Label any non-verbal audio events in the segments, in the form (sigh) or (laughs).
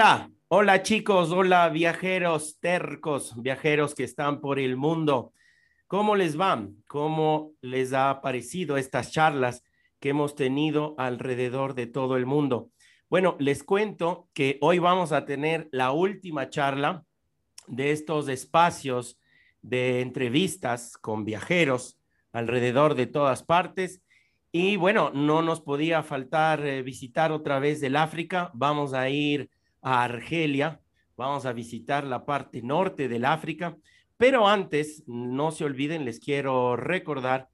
Hola, hola chicos, hola viajeros tercos, viajeros que están por el mundo. ¿Cómo les va? ¿Cómo les ha parecido estas charlas que hemos tenido alrededor de todo el mundo? Bueno, les cuento que hoy vamos a tener la última charla de estos espacios de entrevistas con viajeros alrededor de todas partes. Y bueno, no nos podía faltar eh, visitar otra vez el África. Vamos a ir a Argelia, vamos a visitar la parte norte del África, pero antes, no se olviden, les quiero recordar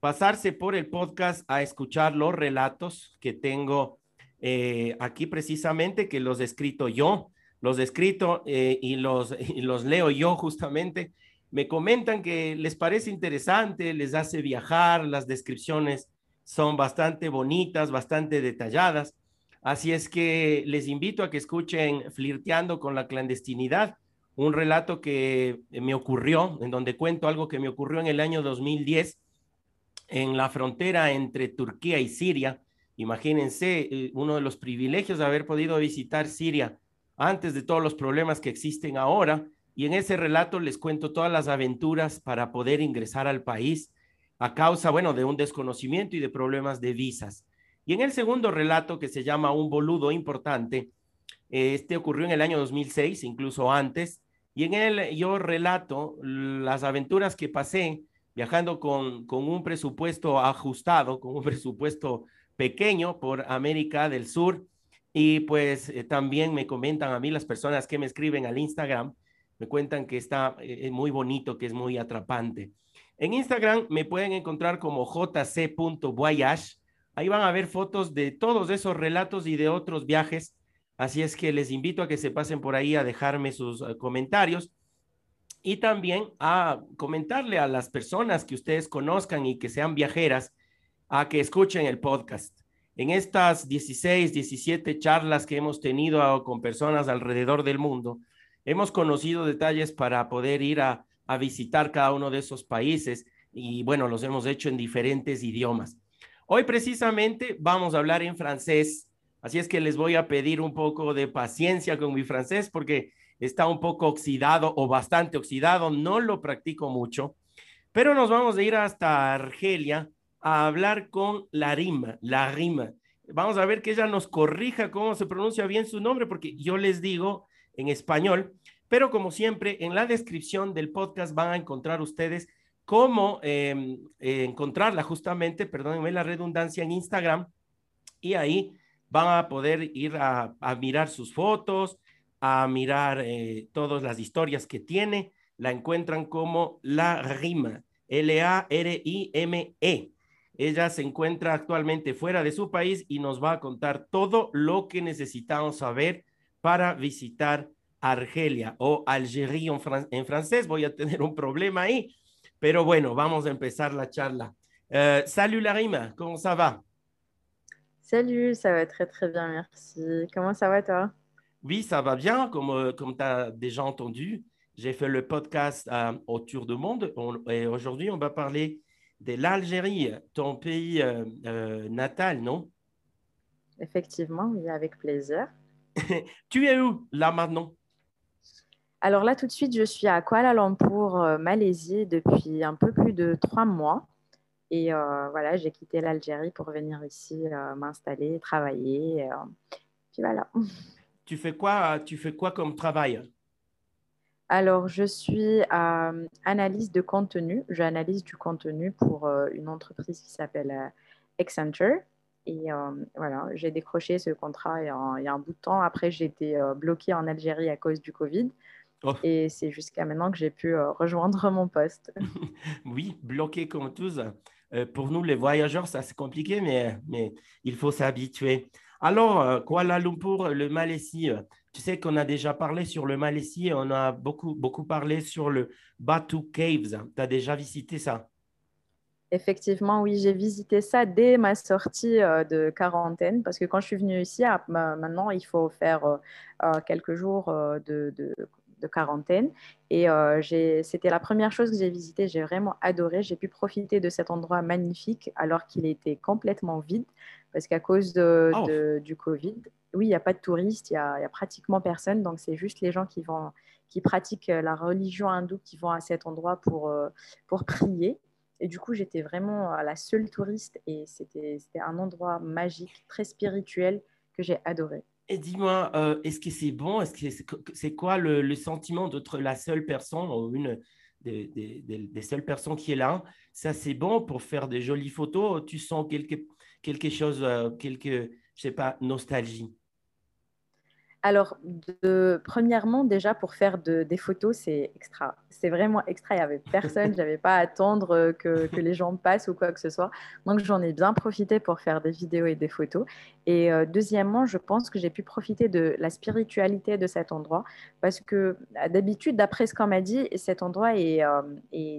pasarse por el podcast a escuchar los relatos que tengo eh, aquí precisamente, que los he escrito yo, los he escrito eh, y, los, (laughs) y los leo yo justamente. Me comentan que les parece interesante, les hace viajar, las descripciones son bastante bonitas, bastante detalladas. Así es que les invito a que escuchen Flirteando con la clandestinidad, un relato que me ocurrió, en donde cuento algo que me ocurrió en el año 2010 en la frontera entre Turquía y Siria. Imagínense eh, uno de los privilegios de haber podido visitar Siria antes de todos los problemas que existen ahora. Y en ese relato les cuento todas las aventuras para poder ingresar al país a causa, bueno, de un desconocimiento y de problemas de visas. Y en el segundo relato, que se llama Un boludo importante, este ocurrió en el año 2006, incluso antes, y en él yo relato las aventuras que pasé viajando con, con un presupuesto ajustado, con un (laughs) presupuesto pequeño por América del Sur. Y pues eh, también me comentan a mí las personas que me escriben al Instagram, me cuentan que está eh, muy bonito, que es muy atrapante. En Instagram me pueden encontrar como jc.voyage Ahí van a ver fotos de todos esos relatos y de otros viajes. Así es que les invito a que se pasen por ahí a dejarme sus eh, comentarios y también a comentarle a las personas que ustedes conozcan y que sean viajeras a que escuchen el podcast. En estas 16, 17 charlas que hemos tenido con personas alrededor del mundo, hemos conocido detalles para poder ir a, a visitar cada uno de esos países y bueno, los hemos hecho en diferentes idiomas. Hoy precisamente vamos a hablar en francés, así es que les voy a pedir un poco de paciencia con mi francés porque está un poco oxidado o bastante oxidado, no lo practico mucho, pero nos vamos a ir hasta Argelia a hablar con la rima, la rima. Vamos a ver que ella nos corrija cómo se pronuncia bien su nombre, porque yo les digo en español, pero como siempre, en la descripción del podcast van a encontrar ustedes cómo em, eh, encontrarla justamente, perdónenme la redundancia, en Instagram. Y ahí van a poder ir a, mirar sus fotos, a mirar eh, todas las historias que tiene. La encuentran como La Rima, L-A-R-I-M-E. Ella se encuentra actualmente fuera de su país y nos va a contar todo lo que necesitamos saber para visitar Argelia o Algeria en francés. Voy a tener un problema ahí, Pero bueno, vamos a empezar la charla. Euh, salut Larima, comment ça va? Salut, ça va très très bien, merci. Comment ça va toi? Oui, ça va bien, comme, euh, comme tu as déjà entendu. J'ai fait le podcast euh, Autour du monde et aujourd'hui on va parler de l'Algérie, ton pays euh, natal, non? Effectivement, oui, avec plaisir. (laughs) tu es où là maintenant? Alors là, tout de suite, je suis à Kuala Lumpur, euh, Malaisie, depuis un peu plus de trois mois. Et euh, voilà, j'ai quitté l'Algérie pour venir ici euh, m'installer, travailler. puis voilà. (laughs) Tu fais quoi, tu fais quoi comme travail? Alors, je suis analyse de contenu. J'analyse du contenu pour une entreprise qui s'appelle Accenture. Et voilà, j'ai décroché ce contrat il y, a un, bout de temps. Après, j'ai été bloquée en Algérie à cause du Covid. Oh. Et c'est jusqu'à maintenant que j'ai pu rejoindre mon poste. (laughs) oui, bloqué comme tous. pour nous, les voyageurs, ça c'est compliqué, mais, mais il faut s'habituer. Alors, Kuala Lumpur, le Malaisie, tu sais qu'on a déjà parlé sur le Malaisie, on a beaucoup, beaucoup parlé sur le Batu Caves. Tu as déjà visité ça? Effectivement, oui, j'ai visité ça dès ma sortie euh, de quarantaine parce que quand je suis venue ici, ah, bah, maintenant, il faut faire euh, euh, quelques jours de, quarantaine. Et c'était la première chose que j'ai visitée. J'ai vraiment adoré. J'ai pu profiter de cet endroit magnifique alors qu'il était complètement vide parce qu'à cause oh. du Covid, oui, il n'y a pas de touristes, il n'y a, pratiquement personne. Donc, c'est juste les gens qui, vont, qui pratiquent la religion hindoue qui vont à cet endroit pour, pour prier. Et du coup, j'étais vraiment la seule touriste et c'était un endroit magique, très spirituel que j'ai adoré. Et dis-moi, euh, est-ce que c'est bon? Est-ce que c'est quoi le, sentiment d'être la seule personne ou une des, seules personnes qui est là? Ça, c'est bon pour faire des jolies photos? Tu sens quelque, quelque chose, euh, quelque, je sais pas, nostalgie? Alors, premièrement, déjà pour faire des photos, c'est extra. C'est vraiment extra. Il n'y avait personne. (laughs) Je n'avais pas à attendre euh, que, les gens passent ou quoi que ce soit. Donc, j'en ai bien profité pour faire des vidéos et des photos. Et euh, deuxièmement, je pense que j'ai pu profiter de la spiritualité de cet endroit parce que euh, d'habitude, d'après ce qu'on m'a dit, cet endroit est,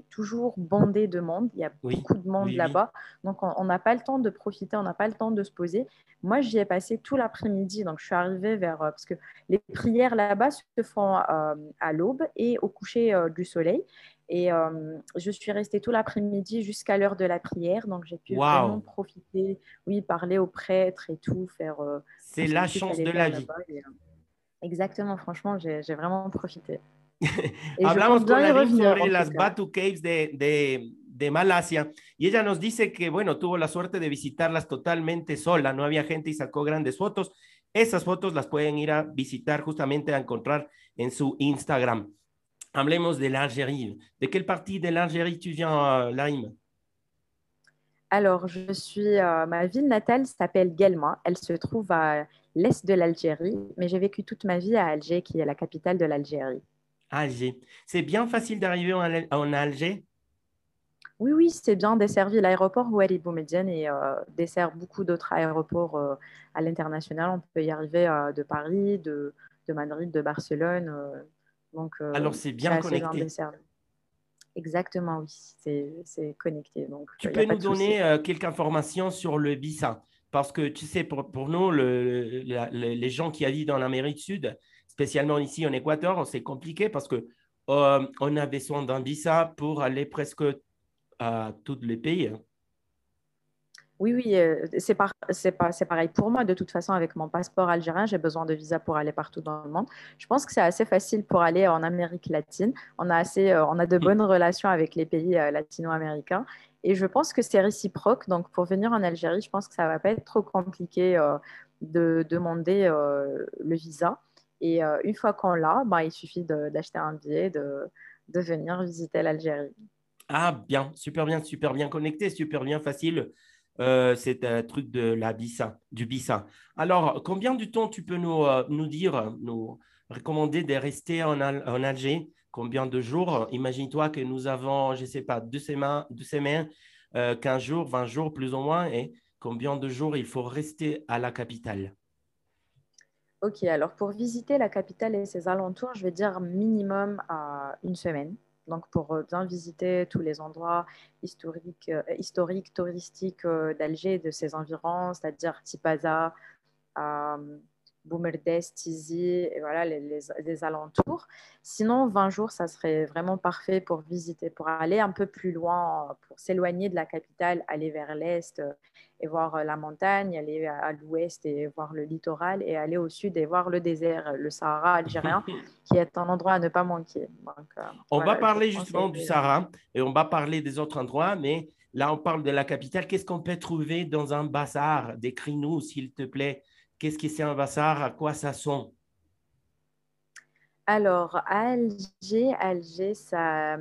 toujours bondé de monde. Il y a beaucoup de monde là-bas. Donc, on n'a pas le temps de profiter, on n'a pas le temps de se poser. Moi, j'y ai passé tout l'après-midi. Donc, je suis arrivée vers. Parce que les prières là-bas se font euh, à l'aube et au coucher euh, du soleil. Et euh, je suis restée tout l'après-midi jusqu'à l'heure de la prière. Donc, j'ai pu vraiment profiter, oui, parler aux prêtres et tout, faire. C'est la chance de la vie. exactement, franchement, j'ai vraiment profité. (laughs) Hablamos con sobre las Batu Caves de, de, de, Malasia y ella nos dice que, bueno, tuvo la suerte de visitarlas totalmente sola, no había gente y sacó grandes fotos Esas fotos las pueden ir a visitar justamente a encontrar en su Instagram. Hablemos de l'Algérie. De quelle partie de l'Algérie tu viens, euh, Laïm? Alors, je suis, euh, ma ville natale s'appelle Guelma. Elle se trouve à l'est de l'Algérie, mais j'ai vécu toute ma vie à Alger, qui est la capitale de l'Algérie. Alger. C'est bien facile d'arriver en Alger? Oui, oui, c'est bien desservi. L'aéroport Ouali Boumediene et euh, dessert beaucoup d'autres aéroports euh, à l'international. On peut y arriver de Paris, de, de, Madrid, de Barcelone. Euh, donc, Alors, c'est bien connecté. Exactement, oui, c'est connecté. Donc, tu peux nous donner quelques informations sur le BISA Parce que tu sais, pour, pour nous, le, les gens qui habitent dans l'Amérique du Sud, spécialement ici en Équateur, c'est compliqué parce que on a besoin d'un visa pour aller presque à tous les pays. Oui, oui, euh, c'est pareil pour moi. De toute façon, avec mon passeport algérien, j'ai besoin de visa pour aller partout dans le monde. Je pense que c'est assez facile pour aller en Amérique latine. On a, assez, euh, on a de mm. bonnes relations avec les pays euh, latino-américains. Et je pense que c'est réciproque. Donc, pour venir en Algérie, je pense que ça ne va pas être trop compliqué de demander le visa. Et une fois qu'on l'a, bah, il suffit d'acheter un billet, de, de venir visiter l'Algérie. Ah, bien, super bien, super bien connecté, super bien facile. Euh, c'est un truc de la Bissa, du Bissa. Alors, combien de temps tu peux nous, euh, dire, nous recommander de rester en, Alger Combien de jours? Imagine-toi que nous avons, je ne sais pas, deux semaines, deux semaines 15 euh, jours, 20 jours plus ou moins. Et combien de jours il faut rester à la capitale? Ok, alors pour visiter la capitale et ses alentours, je vais dire minimum une semaine donc pour euh, bien visiter tous les endroits historiques, euh, historiques touristiques euh, d'Alger de ses environs, c'est-à-dire Tipaza, Boumerdes, Tizi, et voilà, les, les, alentours. Sinon, 20 jours, ça serait vraiment parfait pour visiter, pour aller un peu plus loin, pour s'éloigner de la capitale, aller vers l'est euh, et voir euh, la montagne, aller à l'ouest et voir le littoral, et aller au sud et voir le désert, le Sahara algérien, (laughs) qui est un endroit à ne pas manquer. Euh, on va parler justement du Sahara et on va parler des autres endroits, mais là, on parle de la capitale. Qu'est-ce qu'on peut trouver dans un bazar? Décris-nous, s'il te plaît Qu'est-ce que c'est un bazar À quoi ça sent? Alors, à Alger, Alger, ça,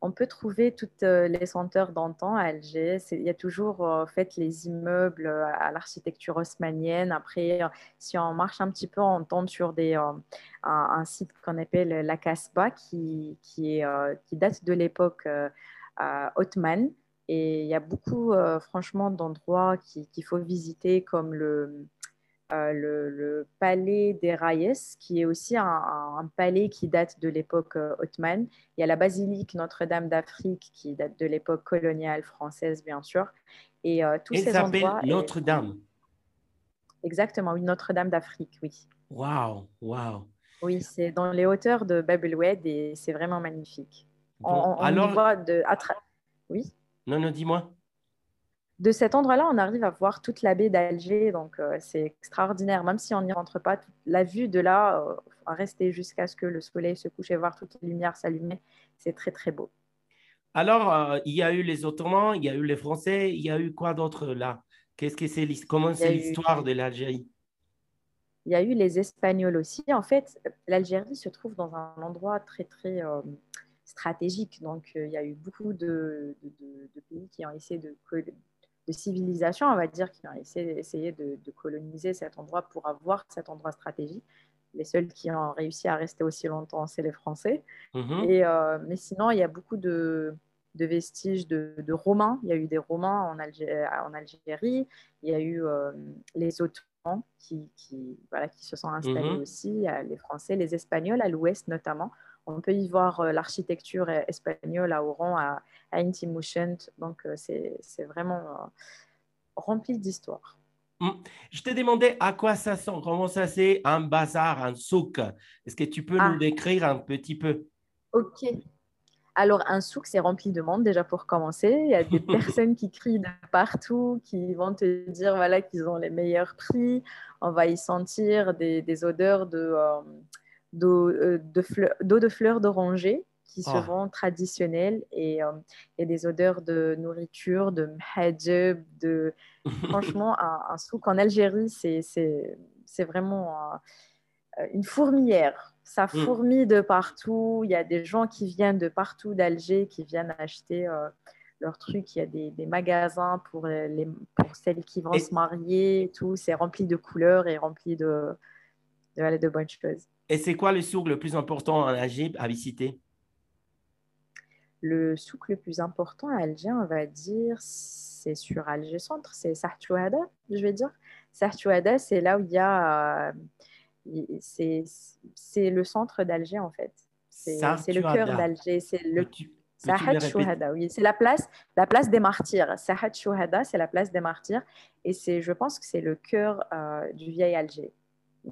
on peut trouver toutes euh, les senteurs d'antan à Alger. Il y a toujours en fait les immeubles à l'architecture haussmanienne. Après, si on marche un petit peu, on tombe sur des, un, site qu'on appelle la Casbah qui, qui date de l'époque ottomane. Et il y a beaucoup, franchement, d'endroits qu'il faut visiter, comme le, euh, le, palais des Rayes, qui est aussi un, palais qui date de l'époque euh, ottomane. Il y a la basilique Notre-Dame d'Afrique, qui date de l'époque coloniale française, bien sûr. Et euh, tous ces endroits. Notre-Dame. Exactement, oui, Notre-Dame d'Afrique, oui. Waouh, waouh. Oui, c'est dans les hauteurs de Babelwed et c'est vraiment magnifique. on, alors... voit de. Oui? Non, non, dis-moi de cet endroit-là, on arrive à voir toute la baie d'Alger, donc euh, c'est extraordinaire. Même si on n'y rentre pas, la vue de là, euh, rester jusqu'à ce que le soleil se couche et voir toutes les lumières s'allumer, c'est très très beau. Alors, euh, il y a eu les Ottomans, il y a eu les Français, il y a eu quoi d'autre là? Qu'est-ce que c'est Comment c'est l'histoire de l'Algérie? Il y a eu les Espagnols aussi. En fait, l'Algérie se trouve dans un endroit très très stratégique. Donc, il y a eu beaucoup de, de pays qui ont essayé de de civilisation, on va dire, qui ont essayé, de, coloniser cet endroit pour avoir cet endroit stratégique. Les seuls qui ont réussi à rester aussi longtemps, c'est les Français. Mhm. Et, euh, mais sinon, il y a beaucoup de, vestiges de, Romains. Il y a eu des Romains en, en Algérie. Il y a eu euh, les Ottomans qui, qui, voilà, qui se sont installés mhm. aussi. les Français, les Espagnols à l'ouest notamment. On peut y voir euh, l'architecture espagnole à Oran, à, à Intimushent. Donc, euh, c'est vraiment euh, rempli d'histoire. Hmm. Je t'ai demandé à quoi ça sent, comment ça c'est un bazar, un souk. Est-ce que tu peux nous ah. décrire un petit peu? Ok. Alors, un souk, c'est rempli de monde déjà pour commencer. Il y a des (laughs) personnes qui crient de partout, qui vont te dire voilà, qu'ils ont les meilleurs prix. On va y sentir des, odeurs de, d'eau euh, de, fleur, de fleurs d'oranger qui se ah. traditionnelles et euh, a des odeurs de nourriture, de mhajeb, de... (laughs) Franchement, un, souk en Algérie, c'est vraiment euh, une fourmilière. Ça mm. fourmille de partout. Il y a des gens qui viennent de partout d'Alger qui viennent acheter leurs trucs. Il y a des, magasins pour, les, pour celles qui vont se marier. Tout, c'est rempli de couleurs et rempli de, de, de bonnes choses. Et c'est quoi le souk le plus important en Alger à visiter? Le souk le plus important à Alger, on va dire, c'est sur Alger Centre, c'est Sartouada, je vais dire. Sartouada, c'est là où il y a. Euh, c'est le centre d'Alger, en fait. C'est le cœur d'Alger. C'est le. oui. C'est la place, la place des martyrs. Sahat Chouhada, c'est la place des martyrs. Et je pense que c'est le cœur euh, du vieil Alger.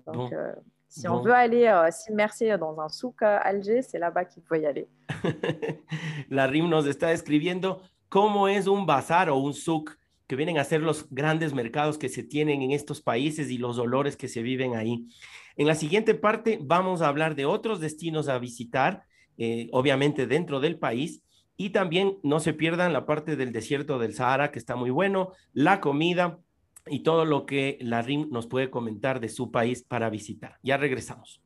Donc, euh, si on veut aller euh, s'immerser dans un souk à Alger, c'est là-bas qu'il faut y aller. (laughs) La RIM nos está describiendo cómo es un bazar o un souk que vienen a ser los grandes mercados que se tienen en estos países y los olores que se viven ahí. En la siguiente parte vamos a hablar de otros destinos a visitar, eh, obviamente dentro del país, y también no se pierdan la parte del desierto del Sahara, que está muy bueno, la comida, y todo lo que la RIM nos puede comentar de su país para visitar. Ya regresamos.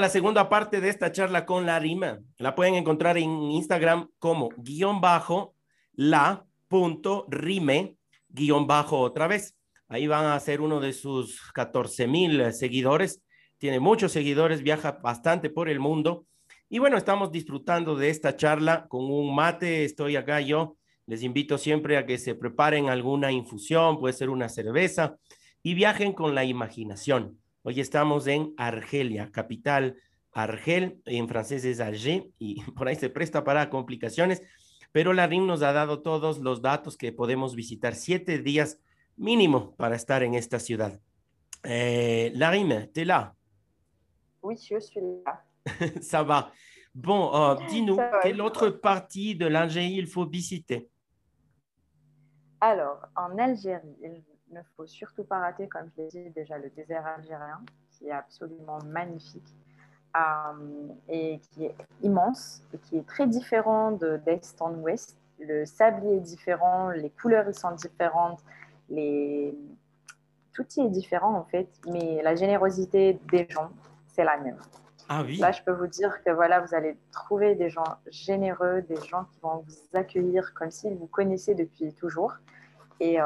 La segunda parte de esta charla con la rima. La pueden encontrar en Instagram como guion bajo la punto rime guion bajo otra vez. Ahí van a ser uno de sus 14 mil seguidores. Tiene muchos seguidores, viaja bastante por el mundo. Y bueno, estamos disfrutando de esta charla con un mate. Estoy acá yo. Les invito siempre a que se preparen alguna infusión, puede ser una cerveza, y viajen con la imaginación Hoy estamos en Argelia, capital Argel, en francés es Alger, y (laughs) por ahí se presta para complicaciones, pero la RIM nos ha dado todos los datos que podemos visitar, siete días mínimo para estar en esta ciudad. Eh, Larim, tu es là Oui, je suis là. (laughs) Ça va. Bon, euh, dis-nous, quelle autre partie de l'Algérie il faut visiter Alors, en Algérie, il ne faut surtout pas rater, comme je l'ai dit déjà, le désert algérien, qui est absolument magnifique euh, et qui est immense et qui est très différent d'est en ouest. Le sablier est différent, les couleurs sont différentes, les... tout y est différent en fait, mais la générosité des gens, c'est la même. Ah oui. Là, je peux vous dire que voilà, vous allez trouver des gens généreux, des gens qui vont vous accueillir comme s'ils vous connaissaient depuis toujours. Et euh,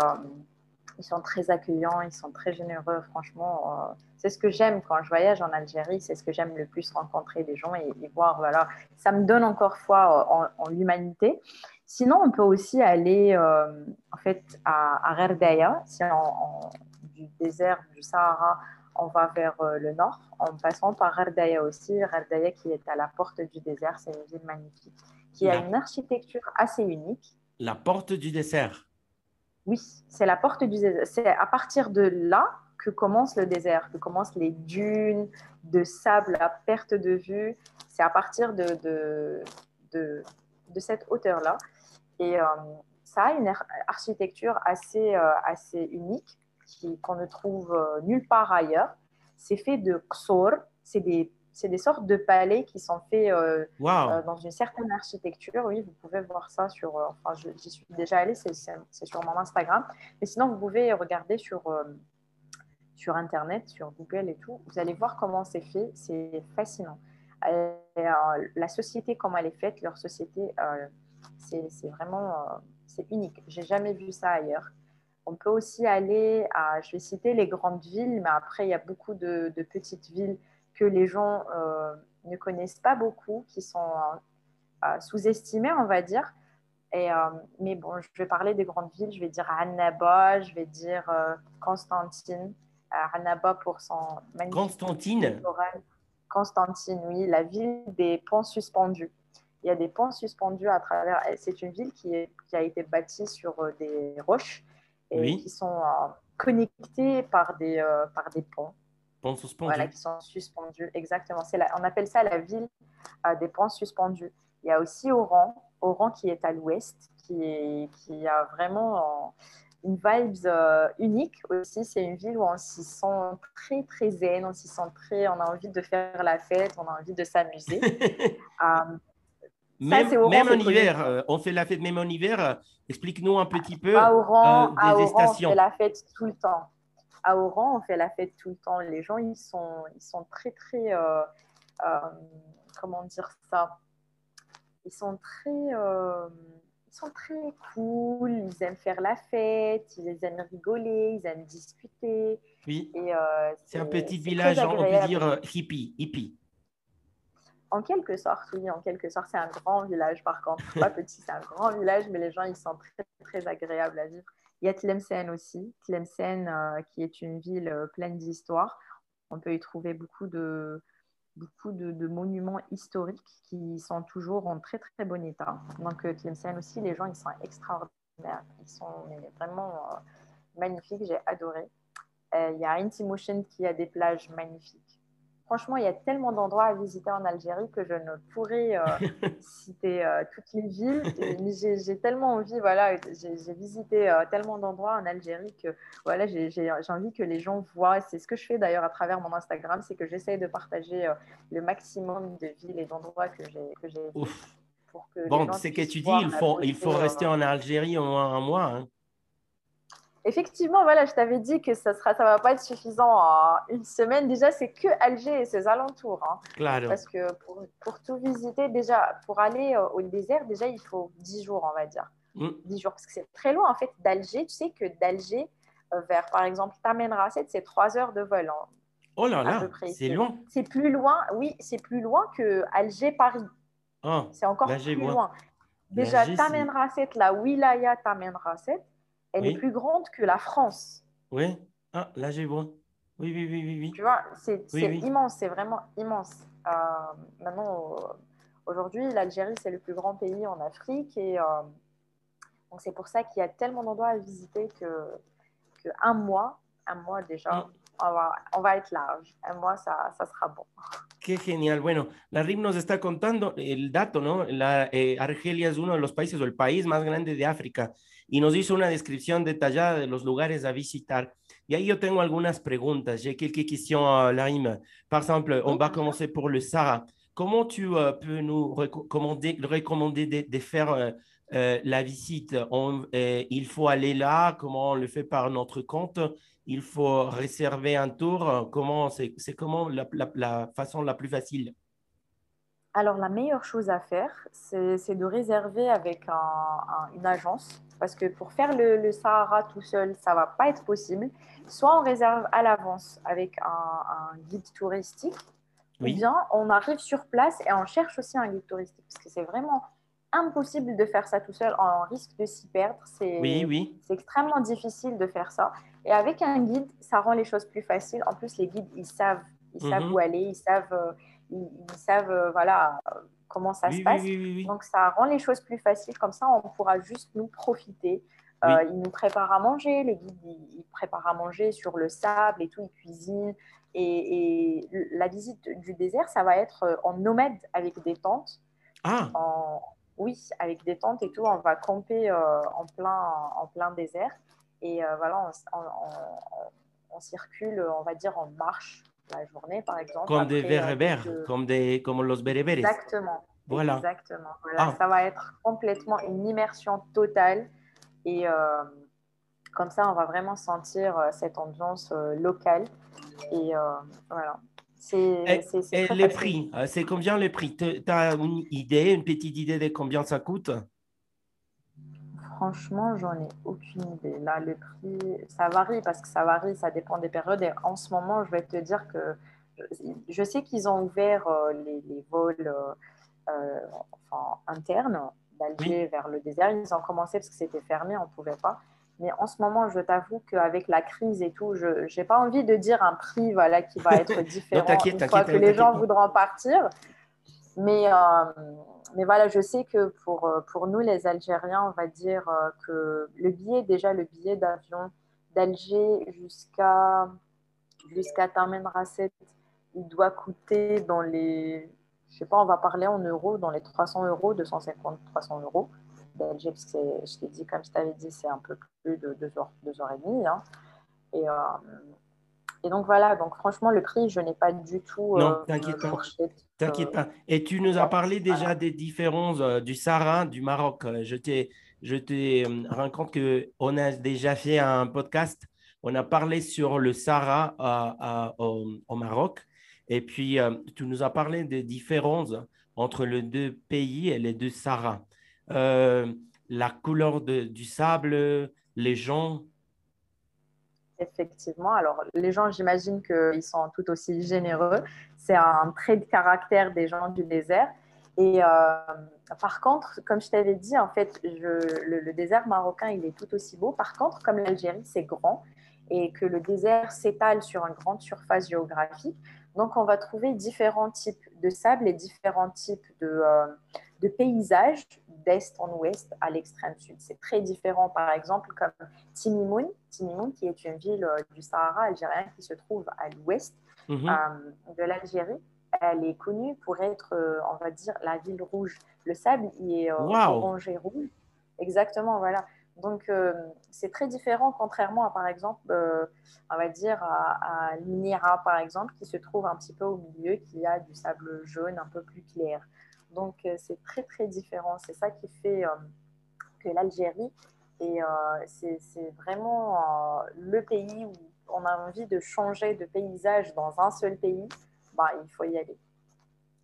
ils sont très accueillants, ils sont très généreux. Franchement, euh, c'est ce que j'aime quand je voyage en Algérie, c'est ce que j'aime le plus rencontrer des gens et, voir. Voilà, ça me donne encore foi en, l'humanité. Sinon, on peut aussi aller euh, en fait à, à Rerdaya, du désert du Sahara on va vers euh, le nord en passant par Ardaya aussi. Ardaya qui est à la porte du désert, c'est une ville magnifique qui a une architecture assez unique. La porte du désert Oui, c'est la porte du désert. C'est à partir de là que commence le désert, que commencent les dunes de sable à perte de vue. C'est à partir de, de, de, cette hauteur-là. Et euh, ça a une architecture assez, euh, assez unique qu'on ne trouve euh, nulle part ailleurs. C'est fait de ksor, c'est des, des, sortes de palais qui sont faits euh, euh, dans une certaine architecture. Oui, vous pouvez voir ça sur. enfin, j'y suis déjà allée, c'est sur mon Instagram. Mais sinon, vous pouvez regarder sur, sur Internet, sur Google et tout. Vous allez voir comment c'est fait. C'est fascinant. la société, comment elle est faite, leur société, c'est vraiment c'est unique. J'ai jamais vu ça ailleurs. On peut aussi aller à, je vais citer les grandes villes, mais après, il y a beaucoup de, petites villes que les gens euh, ne connaissent pas beaucoup, qui sont euh, sous-estimées, on va dire. Et, euh, mais bon, je vais parler des grandes villes. Je vais dire Annaba, je vais dire Constantine. Annaba pour son magnifique. Constantine? Constantine, oui, la ville des ponts suspendus. Il y a des ponts suspendus à travers. C'est une ville qui, qui, a été bâtie sur des roches qui sont euh, connectés par des, euh, par des ponts. Ponts suspendus. Voilà, qui sont suspendus, exactement. La, on appelle ça la ville euh, des ponts suspendus. Il y a aussi Oran, Oran qui est à l'ouest, qui, est, qui a vraiment une vibe unique aussi. C'est une ville où on s'y sent très, très zen, on s'y sent très, on a envie de faire la fête, on a envie de s'amuser. (laughs) même, en hiver, euh, on fait la fête même en hiver. Euh, explique-nous un petit peu à Oran, euh, on fait la fête tout le temps. À Oran, on fait la fête tout le temps. Les gens, ils sont, ils sont très, très... comment dire ça? Ils sont très... ils sont très cool, ils aiment faire la fête, ils aiment rigoler, ils aiment discuter. Oui, c'est un petit village, on peut dire hippie, hippie. En quelque sorte, oui, en quelque sorte, c'est un grand village par contre. Pas (laughs) petit, c'est un grand village, mais les gens, ils sont très, très agréables à vivre. Il y a Tlemcen aussi, Tlemcen euh, qui est une ville euh, pleine d'histoire. On peut y trouver beaucoup de, monuments historiques qui sont toujours en très, très bon état. Donc, euh, Tlemcen aussi, les gens, ils sont extraordinaires. Ils sont vraiment magnifiques, j'ai adoré. il y a Intimotion qui a des plages magnifiques. Franchement, il y a tellement d'endroits à visiter en Algérie que je ne pourrais euh, (laughs) citer euh, toutes les villes. J'ai tellement envie, voilà, j'ai visité euh, tellement d'endroits en Algérie que voilà, j'ai envie que les gens voient. C'est ce que je fais d'ailleurs à travers mon Instagram, c'est que j'essaie de partager le maximum de villes et d'endroits que j'ai. Bon, c'est que tu dis, il faut, il faut rester en Algérie au moins un mois. Hein. Effectivement, voilà, je t'avais dit que ça ne ça va pas être suffisant en une semaine. Déjà, c'est que Alger et ses alentours. Hein. Parce que pour, pour, tout visiter, déjà, pour aller euh, au désert, déjà, il faut 10 jours, on va dire. 10 mm. jours, parce que c'est très loin, en fait, d'Alger. Tu sais que d'Alger euh, vers, par exemple, Tamen Rasset, c'est 3 heures de vol. Hein, oh là là, c'est loin. C'est plus loin, oui, c'est plus loin que Alger-Paris. Oh, c'est encore plus loin. Déjà, Tamen Rasset, la wilaya Tamen Elle est plus grande que la France. Oui. Ah, là, j'ai bon. Oui, oui, oui, oui. Tu vois, c'est immense, c'est vraiment immense. Euh, maintenant, aujourd'hui, l'Algérie, c'est le plus grand pays en Afrique et euh, donc c'est pour ça qu'il y a tellement d'endroits à visiter que, que, un mois, un mois déjà, mm. On, va, on va être large. Ça, sera bon. Qué genial. Bueno, la RIM nos está contando el dato, ¿no? La, eh, Argelia es uno de los países o el país más grande de África y nos hizo una descripción detallada de los lugares a visitar. Y ahí yo tengo algunas preguntas. J'ai quelques questions, euh, Larim. Par exemple, on va commencer pour le Sahara. Comment tu euh, peux nous recommander, de, faire euh, euh la visite? Il faut aller là, comment on le fait par notre compte? Il faut réserver un tour Comment c'est comment la, la, la façon la plus facile? Alors, la meilleure chose à faire, c'est de réserver avec un, une agence, parce que pour faire le, Sahara tout seul, ça ne va pas être possible. Soit on réserve à l'avance avec un, guide touristique, ou bien on arrive sur place et on cherche aussi un guide touristique, parce que c'est vraiment impossible de faire ça tout seul, on risque de s'y perdre. C'est oui, oui. extrêmement difficile de faire ça. Et avec un guide, ça rend les choses plus faciles. En plus, les guides, ils savent, ils savent mhm. où aller, ils savent... Euh, ils, savent euh, voilà, comment ça se passe. Donc, ça rend les choses plus faciles. Comme ça, on pourra juste nous profiter. Euh, ils nous préparent à manger, le guide, il, prépare à manger sur le sable et tout, il cuisine. Et, la visite du désert, ça va être en nomade avec des tentes. Ah. oui, avec des tentes et tout. On va camper en, plein, en plein désert. Et voilà, on, circule, on va dire, en marche la journée, par exemple. Comme des berbères, comme, des, comme los berbères. Exactement. Voilà. Exactement. Ah. Ça va être complètement une immersion totale. Et euh, comme ça, on va vraiment sentir euh, cette ambiance euh, locale. Et voilà. C'est, les prix, c'est combien les prix? Tu as une idée, une petite idée de combien ça coûte? Franchement, j'en ai aucune idée. Là, le prix, ça varie parce que ça varie, ça dépend des périodes. Et en ce moment, je vais te dire que je sais qu'ils ont ouvert euh, les, vols euh, euh, enfin, internes d'Alger vers le désert. Ils ont commencé parce que c'était fermé, on ne pouvait pas. Mais en ce moment, je t'avoue qu'avec la crise et tout, je n'ai pas envie de dire un prix voilà, qui va (laughs) être différent une fois que les gens voudront partir. Mais mais voilà, je sais que pour, euh, pour nous, les Algériens, on va dire euh, que le billet, déjà le billet d'avion d'Alger jusqu'à jusqu'à Tamen il doit coûter dans les, je sais pas, on va parler en euros, dans les 300 euros, 250, 300 euros d'Alger, parce je t'ai dit, comme je t'avais dit, c'est un peu plus de 2 heures, deux heures et demie. Hein. Euh, et donc voilà, donc franchement, le prix, je n'ai pas du tout. Non, euh, t'inquiète pas. T'inquiète euh, pas. Et tu nous as parlé déjà des différences euh, du Sahara, du Maroc. Je t'ai, je t'ai rendu compte qu'on a déjà fait un podcast. On a parlé sur le Sahara au, Maroc. Et puis, tu nous as parlé des différences entre les deux pays et les deux Sahara. la couleur du sable, les gens, Effectivement. Alors, les gens, j'imagine qu'ils sont tout aussi généreux. C'est un trait de caractère des gens du désert. Et euh, par contre, comme je t'avais dit, en fait, le, désert marocain, il est tout aussi beau. Par contre, comme l'Algérie, c'est grand et que le désert s'étale sur une grande surface géographique, donc on va trouver différents types de sable et différents types de, euh, de paysages d'est en ouest à l'extrême sud. C'est très différent, par exemple, comme Timimoun, Timimoun qui est une ville euh, du Sahara algérien qui se trouve à l'ouest mhm. euh, de l'Algérie. Elle est connue pour être, euh, on va dire, la ville rouge. Le sable y est orangé rouge. Exactement, voilà. Donc, c'est très différent, contrairement à, par exemple, on va dire, à, à l'Inira, par exemple, qui se trouve un petit peu au milieu, qui a du sable jaune un peu plus clair. Donc, euh, c'est très, très différent. C'est ça qui fait euh, que l'Algérie, et euh, c'est vraiment le pays où on a envie de changer de paysage dans un seul pays, bah, il faut y aller.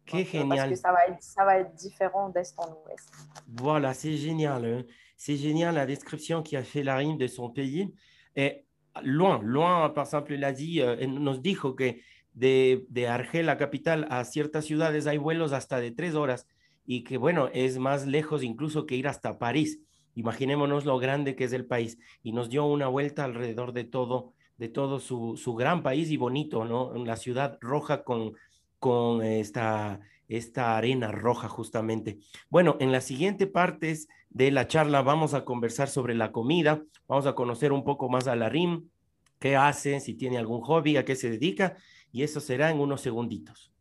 Génial. Parce que ça va être, ça va être différent d'est en ouest. Voilà, c'est génial. Hein. C'est génial la a fait la rime de son pays. Et loin, loin, par exemple, l'Asie, nous dijo que de, Argel, la capital, a ciertas ciudades hay vuelos hasta de tres horas y que, bueno, es más lejos incluso que ir hasta París. Imaginémonos lo grande que es el país y nos dio una vuelta alrededor de todo de todo su, su gran país y bonito, ¿no? La ciudad roja con, con esta, esta arena roja justamente. Bueno, en las siguientes partes de la charla vamos a conversar sobre la comida, vamos a conocer un poco más a la RIM, qué hace, si tiene algún hobby, a qué se dedica, y eso será en unos segunditos.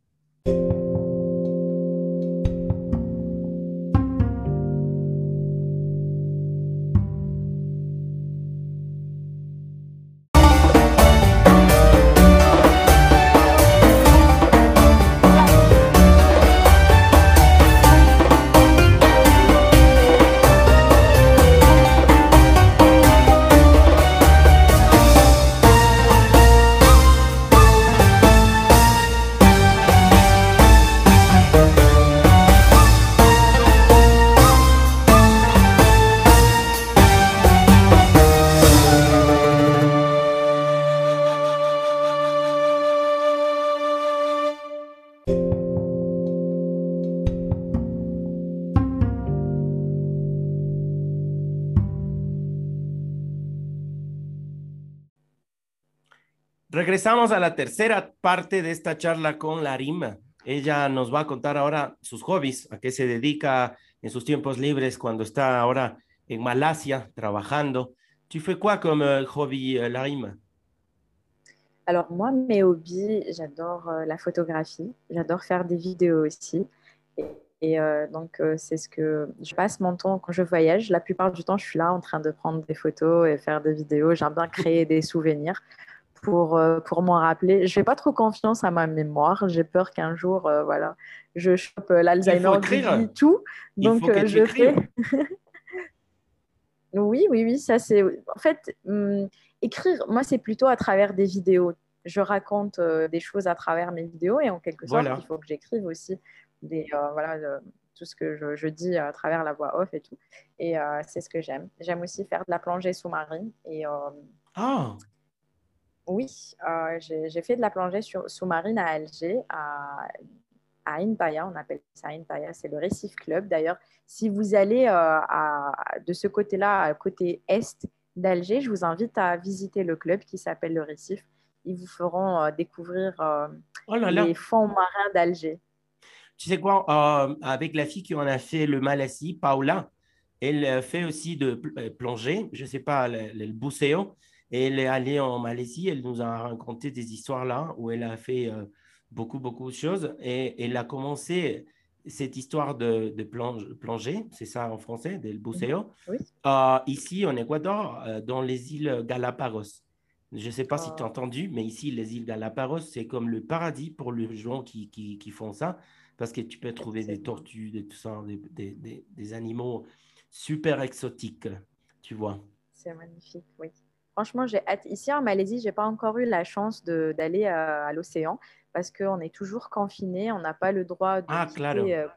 Regresamos a la tercera parte de esta charla con Larima. Ella nos va a contar ahora sus hobbies, a qué se dedica en sus tiempos libres cuando está ahora en Malasia trabajando. Tu fais quoi comme euh, hobby, euh, Larima? Alors moi, mes hobbies, j'adore euh, la photographie, j'adore faire des vidéos aussi. Et, et euh, donc c'est ce que je passe mon temps quand je voyage. La plupart du temps, je suis là en train de prendre des photos et faire des vidéos. J'aime bien créer des souvenirs pour, euh, pour m'en rappeler. Je fais pas trop confiance à ma mémoire. J'ai peur qu'un jour, euh, voilà, je chope l'Alzheimer du tout. Donc, Il faut euh, je fais. (laughs) oui, oui, oui, ça c'est. En fait, hum, écrire, moi, c'est plutôt à travers des vidéos. Je raconte euh, des choses à travers mes vidéos et en quelque sorte, Voilà. il faut que j'écrive aussi des, euh, voilà, euh, tout ce que je, je dis à travers la voix off et tout. Et euh, c'est ce que j'aime. J'aime aussi faire de la plongée sous-marine et euh, Ah, Oui, euh, j'ai fait de la plongée sous-marine à Alger, à, à on appelle ça Intaya, c'est le Récif Club. D'ailleurs, si vous allez euh, à- de ce côté-là, côté est d'Alger, je vous invite à visiter le club qui s'appelle le Récif. Ils vous feront euh, découvrir oh là là. les fonds marins d'Alger. Tu sais quoi, avec la fille qui en a fait le Malassis, Paula, elle fait aussi de pl- plongée, je ne sais pas, le, le buceo. Et elle est allée en Malaisie, elle nous a raconté des histoires là où elle a fait euh, beaucoup, beaucoup de choses. Et elle a commencé cette histoire de, de plonge- plongée, c'est ça en français, del buceo, Oui. euh, ici en Équateur, euh, dans les îles Galapagos. Je ne sais pas si Ah. tu as entendu, mais ici, les îles Galapagos, c'est comme le paradis pour les gens qui, qui, qui font ça, parce que tu peux trouver des tortues, des, tout ça, des, des, des- des animaux super exotiques, tu vois. C'est magnifique, oui. Franchement, j'ai hâte. Ici en Malaisie, j'ai pas encore eu la chance d'aller à, à l'océan parce qu'on est toujours confiné. On n'a pas le droit de Ah, quitter. claro. euh,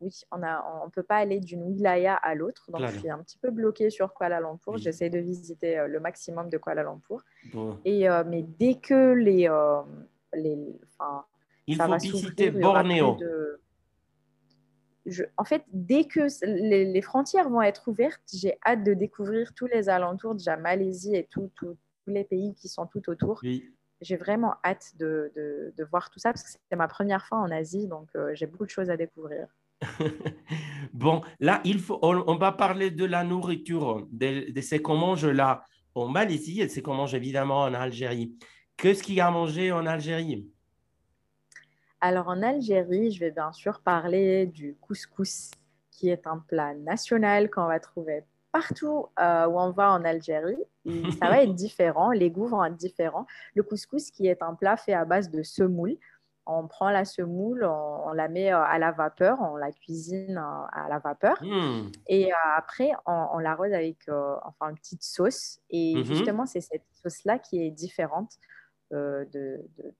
oui, on on peut pas aller d'une wilaya à l'autre. Donc, Claro. je suis un petit peu bloquée sur Kuala Lumpur. Oui. J'essaie de visiter euh, le maximum de Kuala Lumpur. Bon. Et, euh, mais dès que les, euh, les, enfin, Il ça faut va visiter Bornéo. de- Je- En fait, dès que les, les frontières vont être ouvertes, j'ai hâte de découvrir tous les alentours, déjà Malaisie et tout- tout- tous les pays qui sont tout autour. Oui. J'ai vraiment hâte de, de- de voir tout ça parce que c'est ma première fois en Asie, donc euh, j'ai beaucoup de choses à découvrir. (laughs) Bon, là, il faut, on, on va parler de la nourriture, de, de ce qu'on mange là en Malaisie et de ce qu'on mange évidemment en Algérie. Qu'est-ce qu'il y a à manger en Algérie? Alors en Algérie, je vais bien sûr parler du couscous, qui est un plat national qu'on va trouver partout euh, où on va en Algérie. Ça va être (laughs) différent, les goûts vont être différents. Le couscous, qui est un plat fait à base de semoule. On prend la semoule, on, on la met euh, à la vapeur, on la cuisine euh, à la vapeur. Hmm, Et euh, après, on, on l'arrose avec euh, enfin, une petite sauce. Et Mhm. justement, c'est cette sauce-là qui est différente euh, de, de-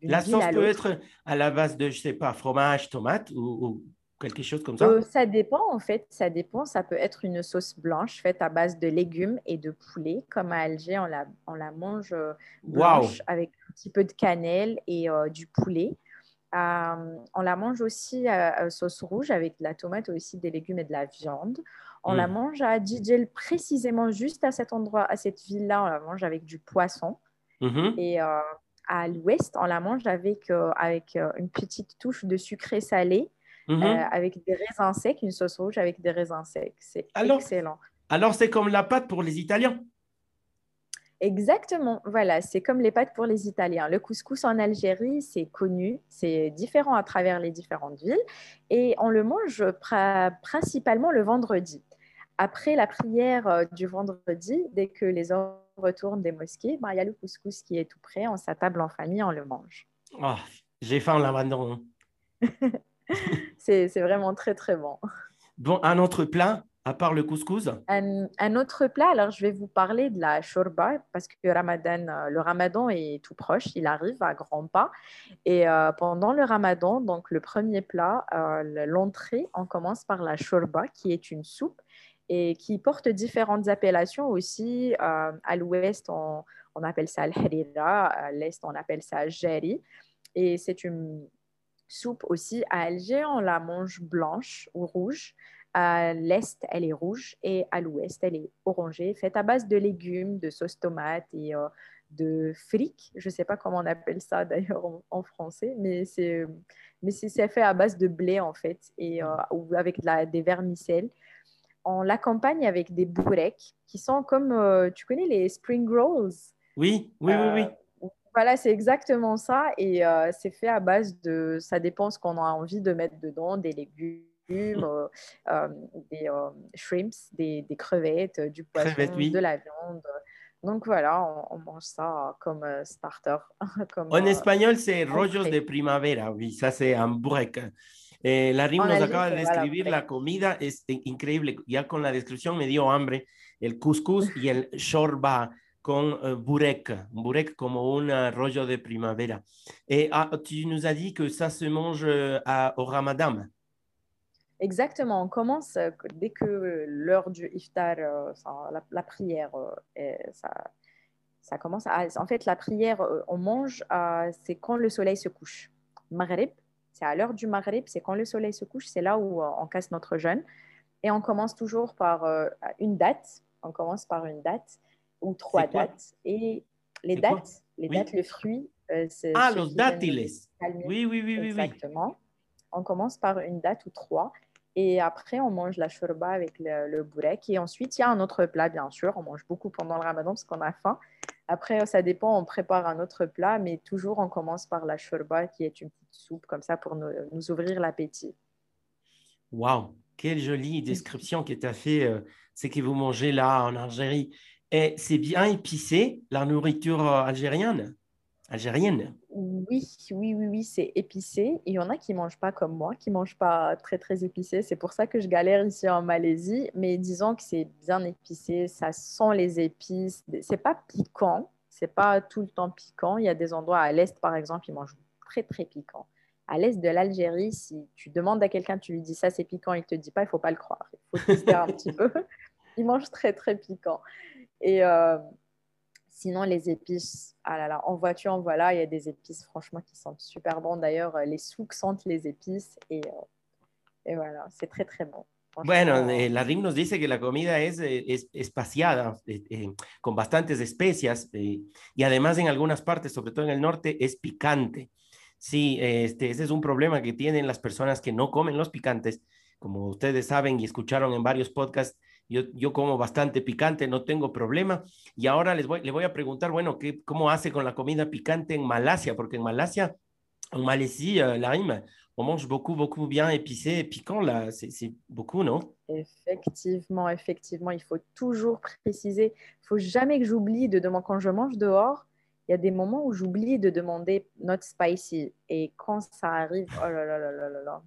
d'une La sauce peut être à la base de, je sais pas, fromage, tomate ou, ou quelque chose comme ça. Euh, ça dépend en fait, ça dépend. Ça peut être une sauce blanche faite à base de légumes et de poulet. Comme à Alger, on la, on la mange euh, blanche avec un petit peu de cannelle et euh, du poulet. Euh, on la mange aussi à, sauce rouge avec de la tomate aussi, des légumes et de la viande. On la Mm. mange à Djidjel précisément juste à cet endroit, à cette ville-là. On la mange avec du poisson Mhm. Et à l'ouest, on la mange avec, avec une petite touche de sucré salé, mhm. avec des raisins secs, une sauce rouge avec des raisins secs. C'est excellent. Alors, c'est comme la pâte pour les Italiens Exactement, voilà, c'est comme les pâtes pour les Italiens. Le couscous en Algérie, c'est connu, c'est différent à travers les différentes villes et on le mange principalement le vendredi. Après la prière euh, du vendredi, dès que les hommes retournent des mosquées, ben, il y a le couscous qui est tout prêt, on s'attable en famille, on le mange. Oh, J'ai faim là maintenant. (laughs) c'est vraiment très très bon. Bon, un autre plat à part le couscous? Un, autre plat, alors je vais vous parler de la shorba parce que Ramadan, euh, le ramadan est tout proche, il arrive à grands pas. Et euh, pendant le ramadan, donc le premier plat, euh, l'entrée, on commence par la shorba qui est une soupe et qui porte différentes appellations aussi. à l'ouest, on, appelle ça al-harira, à l'est, on appelle ça jari. Et c'est une soupe aussi à Alger, on la mange blanche ou rouge. À l'est, elle est rouge et à l'ouest, elle est orangée, faite à base de légumes, de sauce tomate et euh, de fric. Je ne sais pas comment on appelle ça (laughs) d'ailleurs en, français, mais c'est fait à base de blé en fait et euh, avec des vermicelles. On l'accompagne avec des boureks qui sont comme euh, tu connais les spring rolls? Oui, oui, oui, oui. Voilà, c'est exactement ça et c'est fait à base de ça dépend ce qu'on a envie de mettre dedans, des légumes (laughs) euh, euh, des euh, shrimps, des, crevettes, du poisson, de la viande. Donc voilà, on, mange ça comme starter. (laughs) en espagnol, c'est rollos de primavera, oui, ça c'est un burek. Eh, la RIM nos acaba de describir la comida, es increíble. Ya con la descripción me dio hambre. El couscous y el shorba con burek, burek como un rollo de primavera. Et ah, tu nous as dit que ça se mange à, au ramadan. Exactement, on commence euh, dès que l'heure du iftar, euh, la, prière, euh, ça, ça, commence. en fait, la prière, on mange, c'est quand le soleil se couche. Maghrib, c'est à l'heure du Maghrib, c'est quand le soleil se couche, c'est là où on casse notre jeûne. Et on commence toujours par une date, on commence par une date ou trois dates. Et les dates, les dates, le fruit, c'est. Ah, les dátiles. Oui, oui, oui, oui. Exactement. On commence par une date ou trois. Et après, on mange la shorba avec le, le burek. Et ensuite, il y a un autre plat, bien sûr. On mange beaucoup pendant le ramadan parce qu'on a faim. Après, ça dépend, on prépare un autre plat, mais toujours on commence par la shorba, qui est une petite soupe comme ça pour nous, ouvrir l'appétit. Waouh, quelle jolie description que tu as fait. Euh, c'est que vous mangez là en Algérie. Et c'est bien épicé, la nourriture euh, algérienne? Algérienne oui, oui, oui, oui, c'est épicé. Il y en a qui ne mangent pas comme moi, qui ne mangent pas très, très épicé. C'est pour ça que je galère ici en Malaisie. Mais disons que c'est bien épicé, ça sent les épices. C'est pas piquant, c'est pas tout le temps piquant. Il y a des endroits à l'est, par exemple, ils mangent très, très piquant. À l'est de l'Algérie, si tu demandes à quelqu'un, tu lui dis ça, c'est piquant, il ne te dit pas, il ne faut pas le croire. Il faut tester un petit (laughs) peu. Ils mangent très, très piquant. Et euh, Sinon, les épices, ah là là, en voiture, en voilà, il y a des épices franchement qui sentent super bon. D'ailleurs, euh, les souks sentent les épices et, euh, et voilà, c'est très très bon. Bueno, eh, la RIM nos dice que la comida es, eh, es espaciada, eh, eh, con bastantes especias eh, y además en algunas partes, sobre todo en el norte, es picante. Sí, este, ese es un problema que tienen las personas que no comen los picantes. Como ustedes saben y escucharon en varios podcasts, yo, yo como bastante picante, no tengo problema. Y ahora les voy, le voy a preguntar, bueno, ¿qué, ¿cómo hace con la comida picante en Malasia? Porque en Malasia, en Malaisie, on mange beaucoup, beaucoup bien épicé et piquant, là, c'est beaucoup, non? Effectivement, effectivement, il faut toujours préciser. Il faut jamais que j'oublie de demander, quand je mange dehors, il y a des moments où j'oublie de demander not spicy. Et quand ça arrive, oh là là là là là là.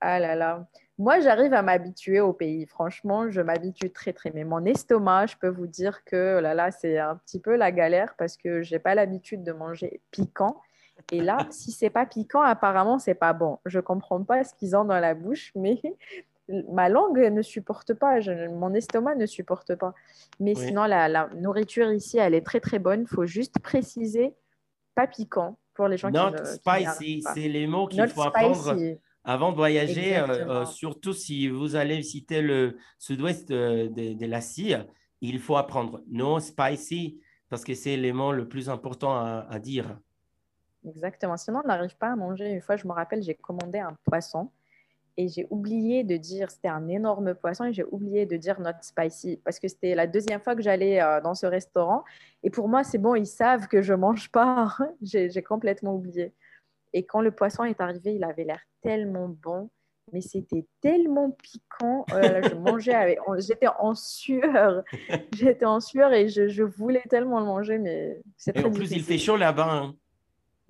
Ah là là. Moi, j'arrive à m'habituer au pays. Franchement, je m'habitue très, très. Mais mon estomac, je peux vous dire que oh là là, c'est un petit peu la galère parce que je n'ai pas l'habitude de manger piquant. Et là, (laughs) si c'est pas piquant, apparemment, c'est pas bon. Je comprends pas ce qu'ils ont dans la bouche, (laughs) mais ma langue ne supporte pas, mon estomac ne supporte pas. Mais sinon, la, nourriture ici, elle est très très bonne. Il faut juste préciser, pas piquant pour les gens Not qui spicy, c'est les mots qu'il faut apprendre avant de voyager, euh, euh, surtout si vous allez visiter le sud-ouest de, de, la Syrie, il faut apprendre no spicy, parce que c'est l'élément le plus important à, à dire. Exactement. Sinon, on n'arrive pas à manger. Une fois, je me rappelle, j'ai commandé un poisson et j'ai oublié de dire, c'était un énorme poisson, et j'ai oublié de dire not spicy parce que c'était la deuxième fois que j'allais euh, dans ce restaurant. Et pour moi, c'est bon, ils savent que je mange pas. (laughs) j'ai complètement oublié. Et quand le poisson est arrivé, il avait l'air tellement bon, mais c'était tellement piquant. Oh je (laughs) mangeais avec, j'étais en sueur, (laughs) j'étais en sueur et je, je, voulais tellement le manger, mais c'est très. Et en plus, il fait chaud là-bas. Hein.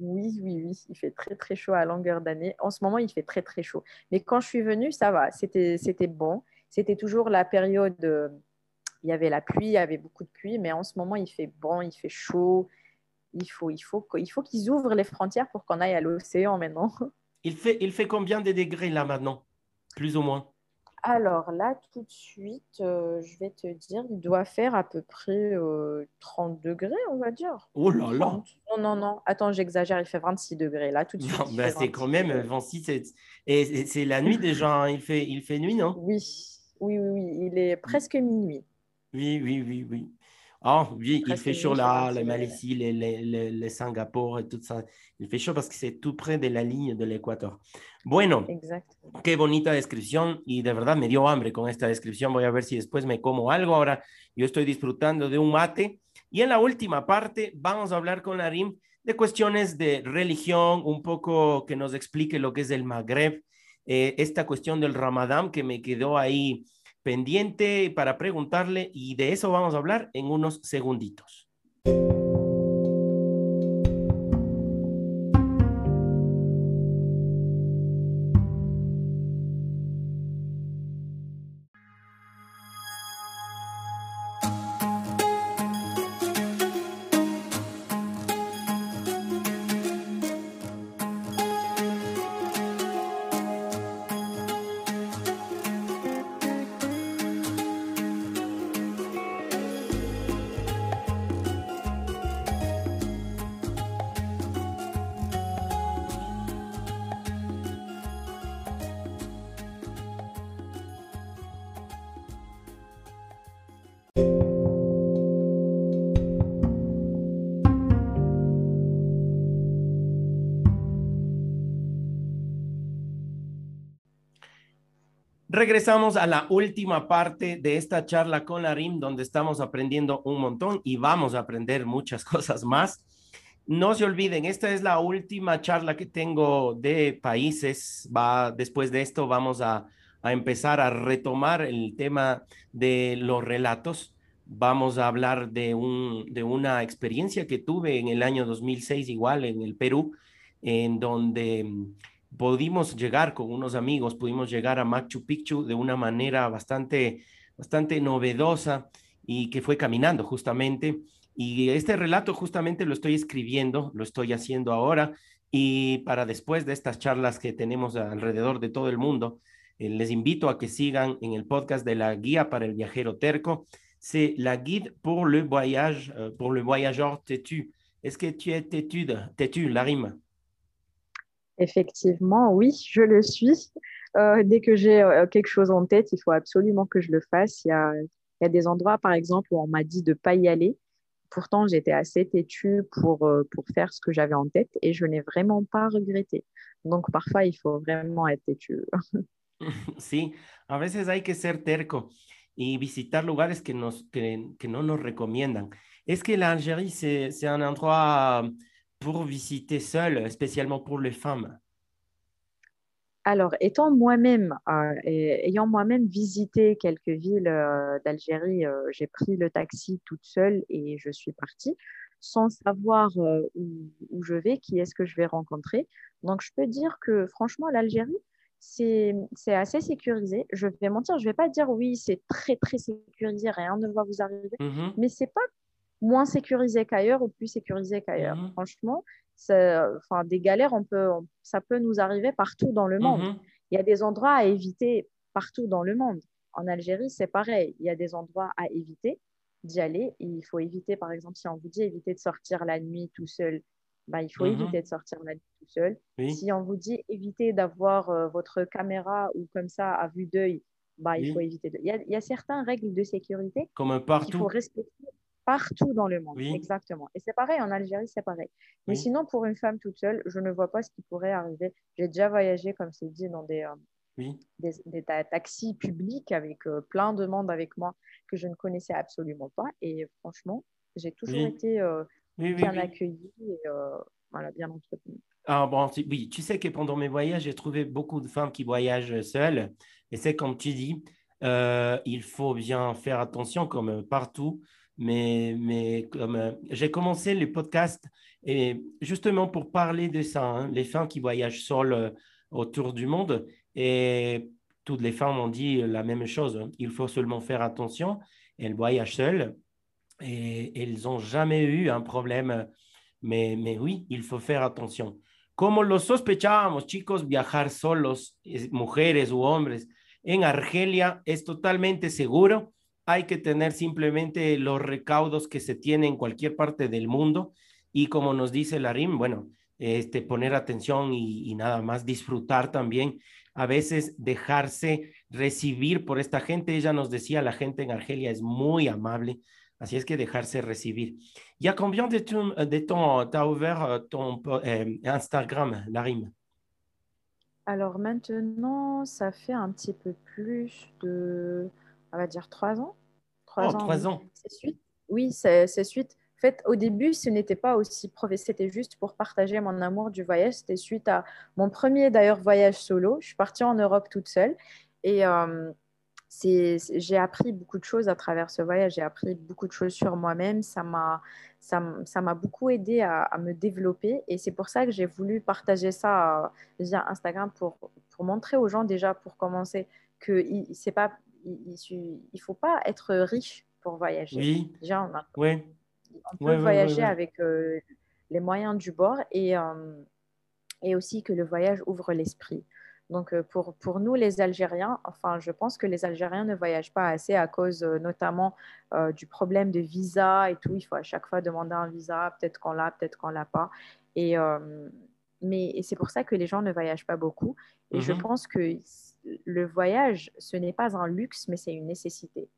Oui, oui, oui, il fait très très chaud à longueur d'année. En ce moment, il fait très très chaud. Mais quand je suis venue, ça va, c'était bon. C'était toujours la période, euh, il y avait la pluie, il y avait beaucoup de pluie, mais en ce moment, il fait bon, il fait chaud. Il faut, il faut, il faut qu'ils ouvrent les frontières pour qu'on aille à l'océan maintenant. (laughs) Il fait, il fait combien de degrés là maintenant, plus ou moins? Alors là, tout de suite, euh, je vais te dire, il doit faire à peu près 30 euh, degrés, on va dire. Oh là là Non, non, non. Attends, j'exagère, il fait 26 degrés. Là, tout de suite. Ben, c'est quand même 26. Et c'est la nuit déjà, hein. il, fait, il fait nuit, non? Oui, oui, oui, oui. Il est presque minuit. Oui, oui, oui, oui. Ah oui, il fait chaud là, la Malaisie, les, les, les, Singapour et tout ça. Il fait chaud parce que c'est tout près de la ligne de l'équateur. Bueno, qué bonita descripción y de verdad me dio hambre con esta descripción. Voy a ver si después me como algo. Ahora yo estoy disfrutando de un mate. Y en la última parte vamos a hablar con Larim de cuestiones de religión, un poco que nos explique lo que es el Magreb, eh, esta cuestión del Ramadán que me quedó ahí pendiente para preguntarle y de eso vamos a hablar en unos segunditos. Regresamos a la última parte de esta charla con Arim, donde estamos aprendiendo un montón y vamos a aprender muchas (laughs) cosas más. No se olviden, esta es la última charla que tengo de países. Va, después de esto vamos a, a empezar a retomar el tema de los relatos. Vamos a hablar de, un, de una experiencia que tuve en el año 2006, igual en el Perú, en donde pudimos llegar con unos amigos, pudimos llegar a Machu Picchu de una manera bastante, bastante novedosa y que fue caminando justamente. Y este relato justamente lo estoy escribiendo, lo estoy haciendo ahora y para después de estas charlas que tenemos alrededor de todo el mundo, eh, les invito a que sigan en el podcast de la guía para el viajero terco. C'est la guide pour le voyage, euh, pour le voyageur têtu. Est-ce que tu es têtu, têtu, Larime Effectivement, oui, je le suis. Euh, dès que j'ai euh, quelque chose en tête, il faut absolument que je le fasse. Il y a, il y a des endroits, par exemple, où on m'a dit de ne pas y aller. Pourtant, j'étais assez têtue pour, euh, pour faire ce que j'avais en tête et je n'ai vraiment pas regretté. Donc, parfois, il faut vraiment être têtu. (laughs) Sí, a veces hay que ser terco y visitar lugares que, nos, que, que no nos recomiendan. Es que l'Algérie, c'est un endroit pour visiter seule, spécialement pour les femmes? Alors, étant moi-même, euh, ayant moi-même visité quelques villes euh, d'Algérie, euh, j'ai pris le taxi toute seule et je suis partie sans savoir où, je vais, qui est-ce que je vais rencontrer. Donc, je peux dire que franchement, l'Algérie, c'est assez sécurisé. Je vais mentir, je ne vais pas dire oui, c'est très, très sécurisé, rien ne va vous arriver. Mm-hmm. Mais ce n'est pas moins sécurisé qu'ailleurs ou plus sécurisé qu'ailleurs. Mhm. Franchement, enfin, des galères, on peut, ça peut nous arriver partout dans le monde. Mhm. Il y a des endroits à éviter partout dans le monde. En Algérie, c'est pareil. Il y a des endroits à éviter d'y aller. il faut éviter, par exemple, si on vous dit éviter de sortir la nuit tout seul, bah, il faut mhm. éviter de sortir la nuit tout seul. Si on vous dit éviter d'avoir euh, votre caméra ou comme ça à vue d'œil, bah, il faut éviter. Il, y a, il, y a, certaines règles de sécurité qu'il faut respecter Partout dans le monde, exactement. Et c'est pareil, en Algérie, c'est pareil. Mais sinon, pour une femme toute seule, je ne vois pas ce qui pourrait arriver. J'ai déjà voyagé, comme c'est dit, dans des, euh, des, taxis publics avec euh, plein de monde avec moi que je ne connaissais absolument pas. Et franchement, j'ai toujours été euh, bien accueillie et voilà, bien entretenue. Ah, bon, oui, tu sais que pendant mes voyages, j'ai trouvé beaucoup de femmes qui voyagent seules. Et c'est comme tu dis, il faut bien faire attention, comme partout mais, mais euh, j'ai commencé le podcast et justement pour parler de ça, hein, les femmes qui voyagent seules euh, autour du monde et toutes les femmes ont dit la même chose. Hein. Il faut seulement faire attention. Elles voyagent seules et elles n'ont jamais eu un problème. Mais, mais oui, il faut faire attention. Como lo sospechábamos, chicos, viajar solos, mujeres u hombres, en Argelia es totalmente seguro hay que tener simplemente los recaudos que se tienen en cualquier parte del mundo y como nos dice Larim, bueno, este, poner atención y, nada más disfrutar también, a veces dejarse recibir por esta gente. Ella nos decía, la gente en Argelia es muy amable, así es que dejarse recibir. ¿Y a combien de, tu, de temps t'as ouvert euh, ton euh, Instagram, Larim Alors maintenant, ça fait un petit peu plus de on va dire trois ans. Trois oh, ans. Trois ans. Suite. Oui, c'est suite. En fait, au début, ce n'était pas aussi professionnel, c'était juste pour partager mon amour du voyage. C'était suite à mon premier d'ailleurs voyage solo. Je suis partie en Europe toute seule et euh, j'ai appris beaucoup de choses à travers ce voyage. J'ai appris beaucoup de choses sur moi-même. Ça m'a ça, m'a beaucoup aidé à, me développer et c'est pour ça que j'ai voulu partager ça euh, via Instagram pour, pour montrer aux gens déjà pour commencer que c'est pas il ne faut pas être riche pour voyager. Oui. Déjà, on, peut voyager avec euh, les moyens du bord et, euh, et aussi que le voyage ouvre l'esprit. Donc, euh, pour, pour nous, les Algériens, enfin, je pense que les Algériens ne voyagent pas assez à cause notamment du problème de visa et tout. Il faut à chaque fois demander un visa, peut-être qu'on l'a, peut-être qu'on l'a pas. Et, mais c'est pour ça que les gens ne voyagent pas beaucoup. Et je mhm. pense que le voyage, ce n'est pas un luxe, mais c'est une nécessité.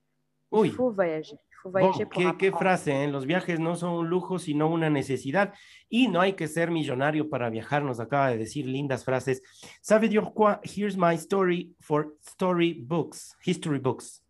Il faut voyager. Il faut voyager bon, pour qué, qué frase, ¿eh? Los viajes no son un lujo, sino una necesidad. Y no hay que ser millonario para viajar, nos acaba de decir lindas frases. ¿Sabe dire quoi? Here's my story for story books, history books.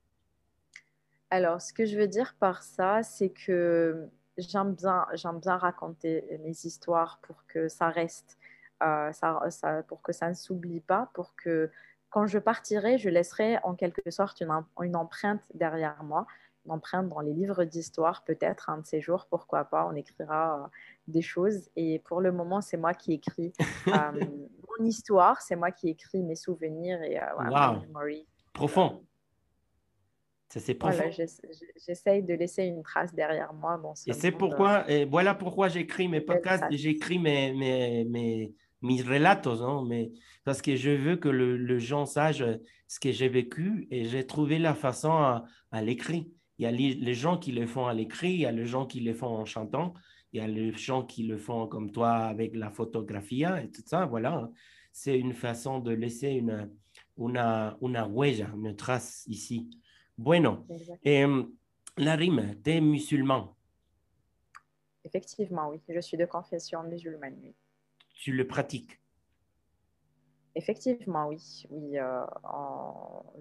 Alors, ce que je veux dire par ça, c'est que j'aime bien, j'aime bien raconter mes histoires pour que ça reste, euh, ça, ça, pour que ça ne s'oublie pas, pour que quand je partirai, je laisserai en quelque sorte une, une empreinte derrière moi, une empreinte dans les livres d'histoire, peut-être un de ces jours, pourquoi pas, on écrira euh, des choses. Et pour le moment, c'est moi qui écris (laughs) euh, mon histoire, c'est moi qui écris mes souvenirs et euh, Profond. Ça, c'est profond. Voilà, j'essaye de laisser une trace derrière moi. et c'est pourquoi, et voilà pourquoi j'écris mes podcasts j'écris mes, mes, mes mis relatos, non mais parce que je veux que le, le gens sache ce que j'ai vécu et j'ai trouvé la façon à, à l'écrire. Il y a les, gens qui le font à l'écrit, il y a les gens qui le font en chantant, il y a les gens qui le font comme toi avec la photographie et tout ça. Voilà, c'est une façon de laisser une, una, una huella, une trace ici. Bueno, eh, la rime, tu es musulman. Effectivement, oui, je suis de confession musulmane. Oui tu le pratiques? Effectivement, oui. oui euh,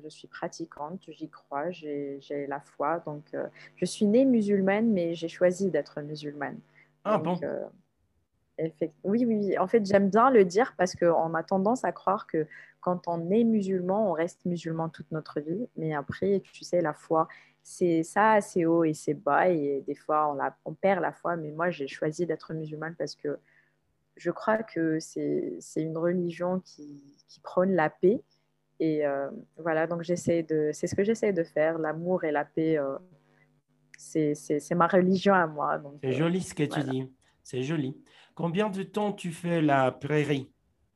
je suis pratiquante, j'y crois, j'ai la foi. Donc, euh, je suis née musulmane, mais j'ai choisi d'être musulmane. Ah bon euh, oui, oui, en fait, j'aime bien le dire parce qu'on a tendance à croire que quand on est musulman, on reste musulman toute notre vie. Mais après, tu sais, la foi, c'est ça, c'est haut et c'est bas. Et des fois, on, la, on perd la foi. Mais moi, j'ai choisi d'être musulmane parce que je crois que c'est une religion qui, qui, prône la paix. Et euh, voilà, donc j'essaie de, c'est ce que j'essaie de faire, l'amour et la paix. Euh, c'est ma religion à moi. C'est joli ce que tu dis. C'est joli. Combien de temps tu fais la prairie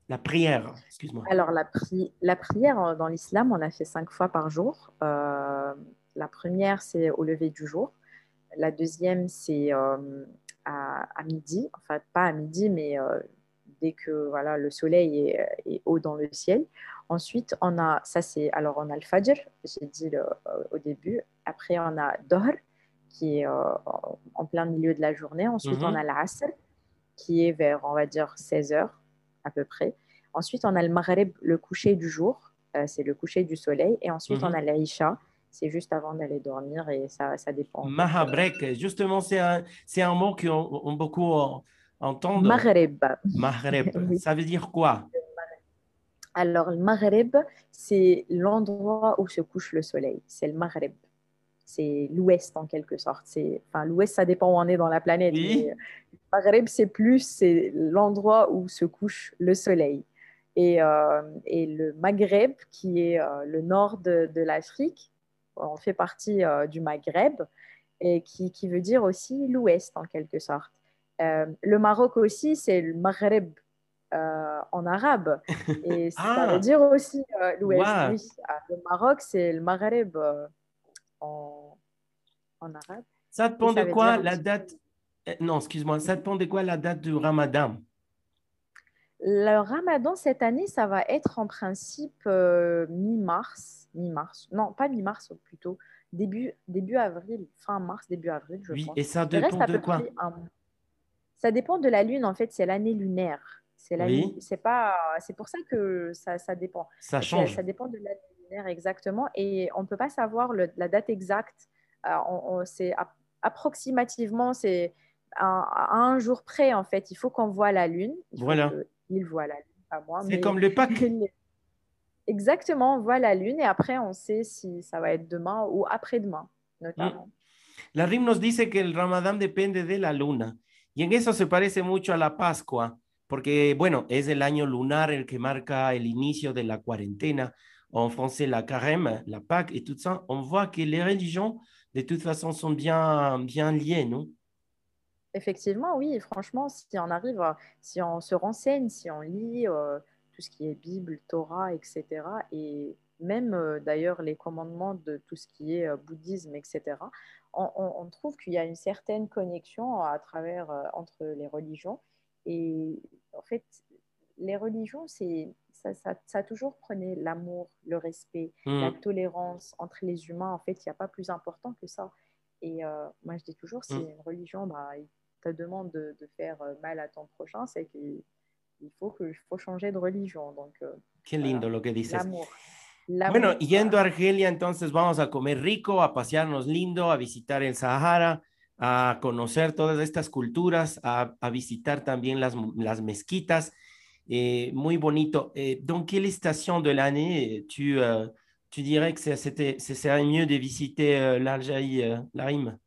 La prière, excuse-moi. Alors, la, pri la prière dans l'islam, on a fait cinq fois par jour. Euh, la première, c'est au lever du jour. La deuxième, c'est à, midi, enfin pas à midi, mais euh, dès que voilà, le soleil est, haut dans le ciel. Ensuite, on a, ça c'est, alors on a le Fajr, j'ai dit euh, au début. Après, on a Dohr qui est en plein milieu de la journée. Ensuite, on Mhm. a l'Asr, qui est vers, on va dire, 16 heures à peu près. Ensuite, on a le Maghreb, le coucher du jour, euh, c'est le coucher du soleil. Et ensuite, Mhm. on a l'Aïcha, c'est juste avant d'aller dormir et ça, ça dépend. Mahabrek, justement, c'est un, un mot qu'on on beaucoup en- entend. Maghreb. Maghreb, (laughs) Oui. ça veut dire quoi? Alors, le Maghreb, c'est l'endroit où se couche le soleil. C'est le Maghreb. C'est l'ouest en quelque sorte. C'est, enfin, l'ouest, ça dépend où on est dans la planète. Oui. mais le Maghreb, c'est plus c'est l'endroit où se couche le soleil. Et, euh, et le Maghreb, qui est euh, le nord de, de l'Afrique, on fait partie euh, du Maghreb, et qui, qui veut dire aussi l'ouest en quelque sorte. Euh, le Maroc aussi, c'est le Maghreb euh, en arabe. (laughs) Et ça Ah. veut dire aussi euh, l'ouest. Wow. Oui. Ah, Le Maroc, c'est le Maghreb euh, en, en arabe. Ça dépend ça de quoi la date? Non, excuse-moi, ça dépend de quoi la date du ramadan? Le ramadan, cette année, ça va être en principe euh, mi-mars. Mi-mars. Non, pas mi-mars plutôt. Début, début avril, fin mars, début avril, je Oui, pense. et ça dépend de quoi? un- Ça dépend de la lune, en fait, c'est l'année lunaire. C'est la Oui. c'est pas, c'est pour ça que ça, ça dépend. Ça change. ça dépend de l'année lunaire exactement et on ne peut pas savoir le- la date exacte. On- on- c'est ap- approximativement, c'est à un jour près en fait. Il faut qu'on voit la lune. Il faut Voilà. que il voit la lune, pas moi. C'est mais- comme le Pâques. Exactement, on voit la lune et après on sait si ça va être demain ou après-demain, notamment. La RIM nos dice que el ramadán depende de la luna y en eso se parece mucho a la Pascua, porque bueno, es el año lunar el que marca el inicio de la cuarentena. En français, la carême, la Pâques et tout ça, on voit que les religions, de toute façon, sont bien, bien liées, non? Effectivement, oui. Franchement, si on arrive, à- si on se renseigne, si on lit euh, tout ce qui est Bible, Torah, etc., et même euh, d'ailleurs les commandements de tout ce qui est euh, bouddhisme, etc., on, on- on trouve qu'il y a une certaine connexion à travers euh, entre les religions. Et en fait, les religions, c'est ça, ça, ça a toujours prenait l'amour, le respect, la Mm. tolérance entre les humains. En fait, il n'y a pas plus important que ça. Et euh, moi, je dis toujours, si Mm. une religion bah, te demande de, de faire euh, mal à ton prochain, c'est qu'il il faut, que, faut changer de religion. Donc, euh, Qué lindo lo que dices. l'amour. Bueno, yendo a voilà. Argelia, entonces vamos a comer rico, a pasearnos lindo, a visitar el Sahara, a conocer todas estas culturas, a, a visitar también las, las mezquitas. Eh, muy bonito. Eh, dans quelle station de l'année tu, euh, tu dirais que c'est- serait mieux de visiter euh, l'Algérie, euh, la Rime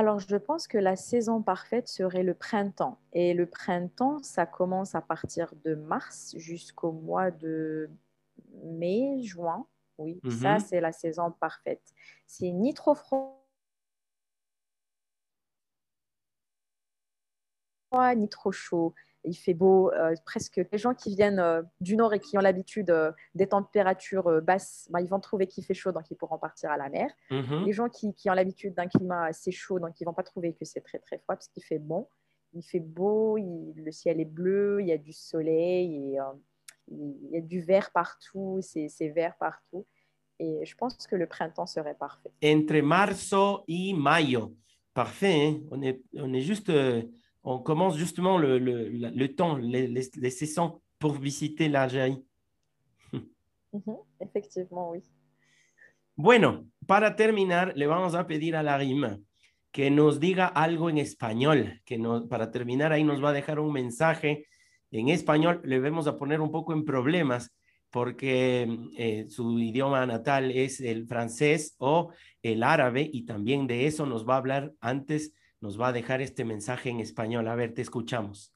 Alors, je pense que la saison parfaite serait le printemps. Et le printemps, ça commence à partir de mars jusqu'au mois de mai, juin. Oui, ça, Mhm. c'est la saison parfaite. C'est ni trop froid, ni trop chaud. Il fait beau. euh, presque les gens qui viennent euh, du nord et qui ont l'habitude euh, des températures basses, bah, ils vont trouver qu'il fait chaud, donc ils pourront partir à la mer. Mhm. Les gens qui, qui ont l'habitude d'un climat assez chaud, donc ils ne vont pas trouver que c'est très très froid parce qu'il fait bon. Il fait beau, il- le ciel est bleu, il y a du soleil, et, il y a du vert partout, c'est vert partout. Et je pense que le printemps serait parfait. Entre marzo y mayo. Parfait, hein? on, est, on est juste, on commence justement le, le, le temps, les, les, les pour visiter l'Algérie. (laughs) Mhm, Effectivement, oui. Bueno, para terminar, le vamos a pedir a la RIM que nos diga algo en español, que nos, para terminar ahí nos va a dejar un mensaje en español. Le vamos a poner un poco en problemas porque eh, su idioma natal es el francés o el árabe y también de eso nos va a hablar antes, nos va a dejar este mensaje en español. A ver, te escuchamos.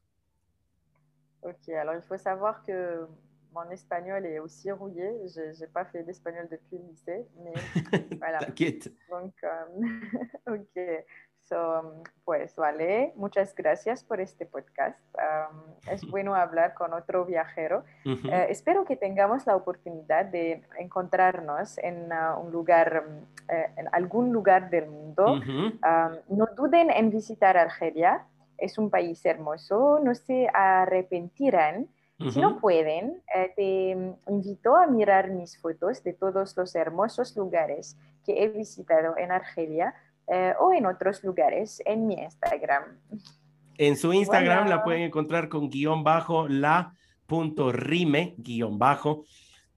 Ok, alors il faut savoir que mon espagnol est aussi rouillé. Je n'ai pas fait d'espagnol depuis le lycée, mais (laughs) voilà. T'inquiète. Donc, um, (laughs) ok. So, pues vale, muchas gracias por este podcast. Um, es bueno hablar con otro viajero. Ujú. Eh, espero que tengamos la oportunidad de encontrarnos en uh, un lugar, eh, en algún lugar del mundo. Ujú. Um, no duden en visitar Argelia. Es un país hermoso. No se arrepentirán. Si no pueden, eh, te invito a mirar mis fotos de todos los hermosos lugares que he visitado en Argelia eh, o en otros lugares en mi Instagram. En su Instagram la pueden encontrar con guión bajo la punto rime guión bajo,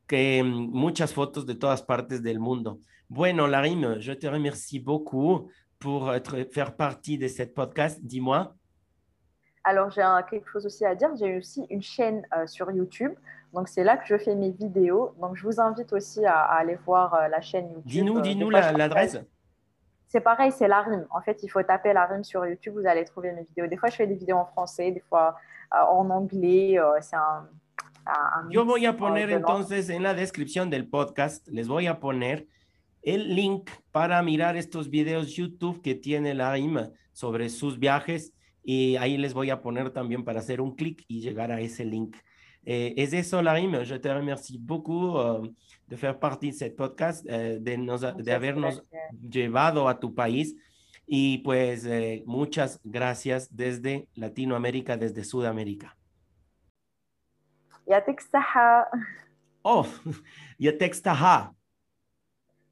que mm, muchas fotos de todas partes del mundo. Bueno, Larim, je te remercie beaucoup pour être, faire partie de cette podcast. Dis-moi. Alors, j'ai quelque chose aussi à dire. J'ai aussi une chaîne euh, sur YouTube. Donc, c'est là que je fais mes vidéos. Donc, je vous invite aussi à, à aller voir euh, la chaîne YouTube. Dis-nous, Euh, dis-nous la- l'adresse. C'est pareil, c'est la rime. En fait, il faut taper la rime sur YouTube. Vous allez trouver mes vidéos. Des fois, je fais des vidéos en français, des fois euh, en anglais. euh, c'est un, un- Yo voy a euh, poner entonces en la descripción del podcast, les voy a poner el link para mirar estos videos YouTube que tiene Larim sobre sus viajes y ahí les voy a poner también para hacer un clic y llegar a ese link. Eh, es eso, Larim. Je te remercie beaucoup euh, de faire partie de ce podcast, eh, de, nos, de Muchas habernos gracias. llevado a tu país y pues eh, muchas gracias desde Latinoamérica, desde Sudamérica. يعطيك الصحة. Oh, il y a textaha.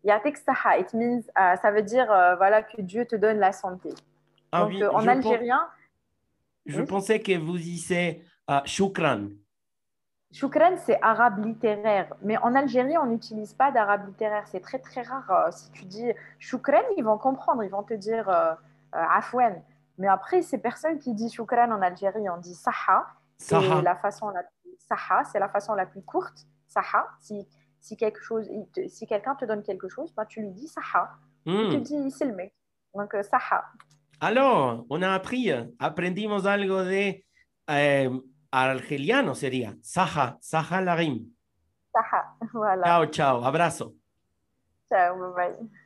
Yatek Saha, it means, euh, ça veut dire euh, voilà, que Dieu te donne la santé. Ah Donc, oui, euh, en je pen- algérien, Je Oui. pensais que vous disiez euh, shukran. Choukran, c'est arabe littéraire. Mais en Algérie, on n'utilise pas d'arabe littéraire. C'est très, très rare. Euh, Si tu dis choukran, ils vont comprendre. Ils vont te dire euh, euh, afouane. Mais après, ces personnes qui disent choukran en Algérie, on dit saha. Et la façon la plus, saha, c'est la façon la plus courte. Saha. Si, si quelque chose, si quelqu'un te donne quelque chose, bah, tu lui dis saha. Mm. Tu dis c'est le mec. Donc, euh, saha. Alors, on a appris, aprendimos algo de argeliano sería. Saha, Saha Larim. Saha. (laughs) Voilà. Chao, chao, abrazo. Ciao, bye bye.